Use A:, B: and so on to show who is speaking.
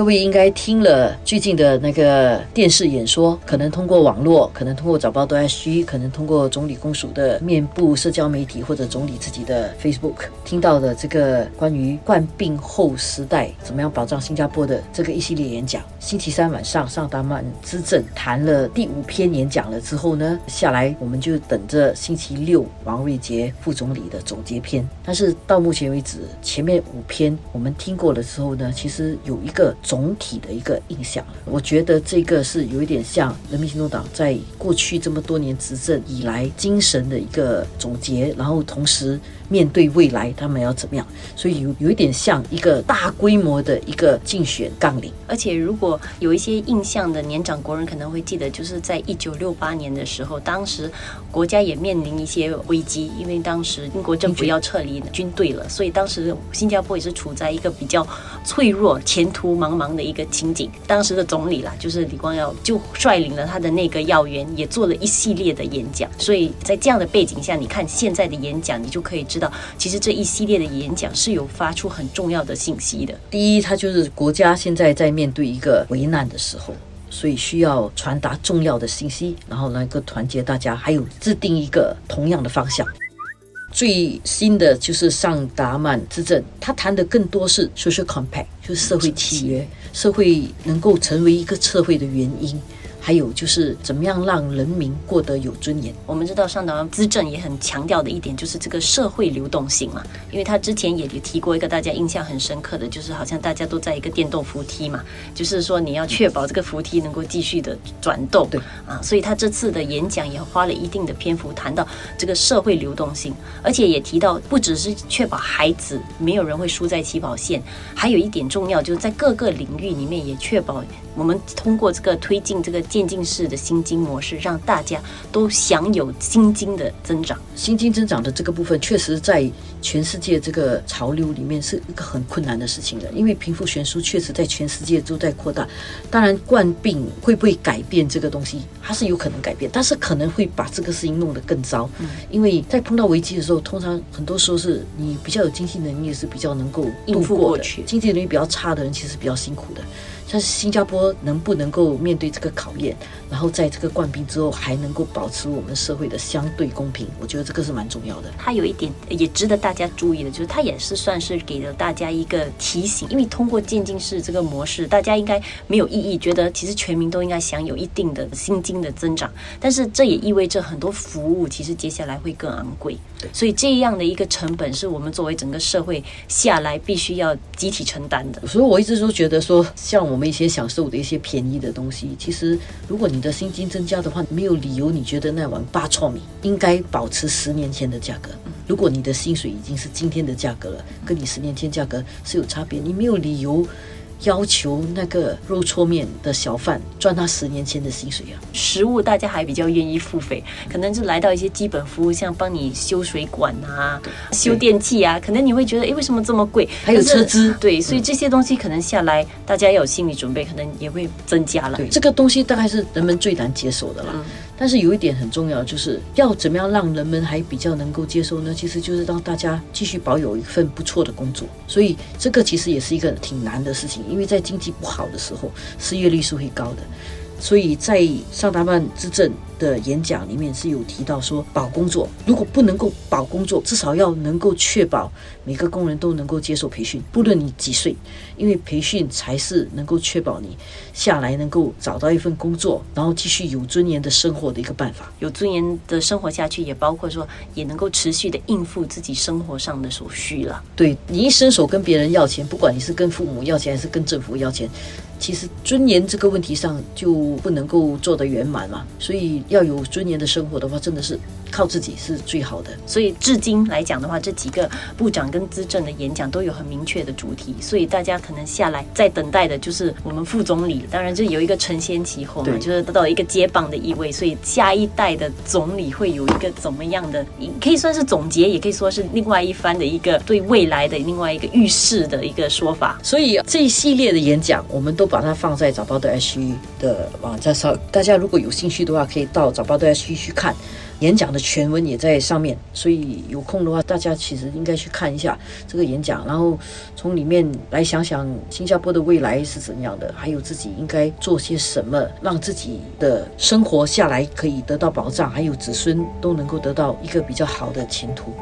A: 各位应该听了最近的那个电视演说，可能通过网络，可能通过早报都 SG，可能通过总理公署的面部社交媒体或者总理自己的 Facebook 听到的这个关于冠病后时代怎么样保障新加坡的这个一系列演讲。星期三晚上上达曼资政谈了第五篇演讲了之后呢，下来我们就等着星期六王瑞杰副总理的总结篇。但是到目前为止，前面五篇我们听过了之后呢，其实有一个。总体的一个印象，我觉得这个是有一点像人民行动党在过去这么多年执政以来精神的一个总结，然后同时面对未来他们要怎么样，所以有有一点像一个大规模的一个竞选纲领。
B: 而且如果有一些印象的年长国人可能会记得，就是在一九六八年的时候，当时国家也面临一些危机，因为当时英国政府要撤离军队了，所以当时新加坡也是处在一个比较脆弱、前途茫。忙的一个情景，当时的总理啦，就是李光耀，就率领了他的那个要员，也做了一系列的演讲。所以在这样的背景下，你看现在的演讲，你就可以知道，其实这一系列的演讲是有发出很重要的信息的。
A: 第一，它就是国家现在在面对一个危难的时候，所以需要传达重要的信息，然后能够团结大家，还有制定一个同样的方向。最新的就是上达曼之政，他谈的更多是 social compact，就是社会契约，社会能够成为一个社会的原因。还有就是怎么样让人民过得有尊严？
B: 我们知道上岛资政也很强调的一点就是这个社会流动性嘛，因为他之前也提过一个大家印象很深刻的就是好像大家都在一个电动扶梯嘛，就是说你要确保这个扶梯能够继续的转动。
A: 对
B: 啊，所以他这次的演讲也花了一定的篇幅谈到这个社会流动性，而且也提到不只是确保孩子没有人会输在起跑线，还有一点重要就是在各个领域里面也确保。我们通过这个推进这个渐进式的薪金模式，让大家都享有薪金的增长。
A: 薪金增长的这个部分，确实在全世界这个潮流里面是一个很困难的事情的，因为贫富悬殊确实在全世界都在扩大。当然，冠病会不会改变这个东西，它是有可能改变，但是可能会把这个事情弄得更糟。嗯，因为在碰到危机的时候，通常很多时候是你比较有经济能力是比较能够
B: 应付过去，
A: 经济能力比较差的人其实比较辛苦的。但是新加坡能不能够面对这个考验，然后在这个冠病之后还能够保持我们社会的相对公平？我觉得这个是蛮重要的。
B: 它有一点也值得大家注意的，就是它也是算是给了大家一个提醒，因为通过渐进式这个模式，大家应该没有异议，觉得其实全民都应该享有一定的薪金的增长。但是这也意味着很多服务其实接下来会更昂贵。
A: 对，
B: 所以这样的一个成本是我们作为整个社会下来必须要集体承担的。
A: 所以我一直都觉得说，像我。我们一些享受的一些便宜的东西，其实如果你的薪金增加的话，没有理由你觉得那碗八糙米应该保持十年前的价格。如果你的薪水已经是今天的价格了，跟你十年前价格是有差别，你没有理由。要求那个肉搓面的小贩赚他十年前的薪水啊！
B: 食物大家还比较愿意付费，可能是来到一些基本服务，像帮你修水管啊、修电器啊，可能你会觉得，哎，为什么这么贵？
A: 还有车资，
B: 对，所以这些东西可能下来，大家要有心理准备，可能也会增加了。
A: 对，这个东西大概是人们最难接受的了。但是有一点很重要，就是要怎么样让人们还比较能够接受呢？其实就是让大家继续保有一份不错的工作。所以这个其实也是一个挺难的事情，因为在经济不好的时候，失业率是会高的。所以在上达曼之政的演讲里面是有提到说，保工作如果不能够保工作，至少要能够确保每个工人都能够接受培训，不论你几岁，因为培训才是能够确保你下来能够找到一份工作，然后继续有尊严的生活的一个办法。
B: 有尊严的生活下去，也包括说也能够持续的应付自己生活上的所需了。
A: 对你一伸手跟别人要钱，不管你是跟父母要钱还是跟政府要钱。其实尊严这个问题上就不能够做得圆满嘛，所以要有尊严的生活的话，真的是靠自己是最好的。
B: 所以至今来讲的话，这几个部长跟资政的演讲都有很明确的主题，所以大家可能下来在等待的就是我们副总理。当然，这有一个承先启后嘛，就是得到一个接棒的意味，所以下一代的总理会有一个怎么样的，可以算是总结，也可以说是另外一番的一个对未来的另外一个预示的一个说法。
A: 所以这一系列的演讲，我们都。把它放在早报的 S 的网站上，大家如果有兴趣的话，可以到早报的 S 去看。演讲的全文也在上面，所以有空的话，大家其实应该去看一下这个演讲，然后从里面来想想新加坡的未来是怎样的，还有自己应该做些什么，让自己的生活下来可以得到保障，还有子孙都能够得到一个比较好的前途。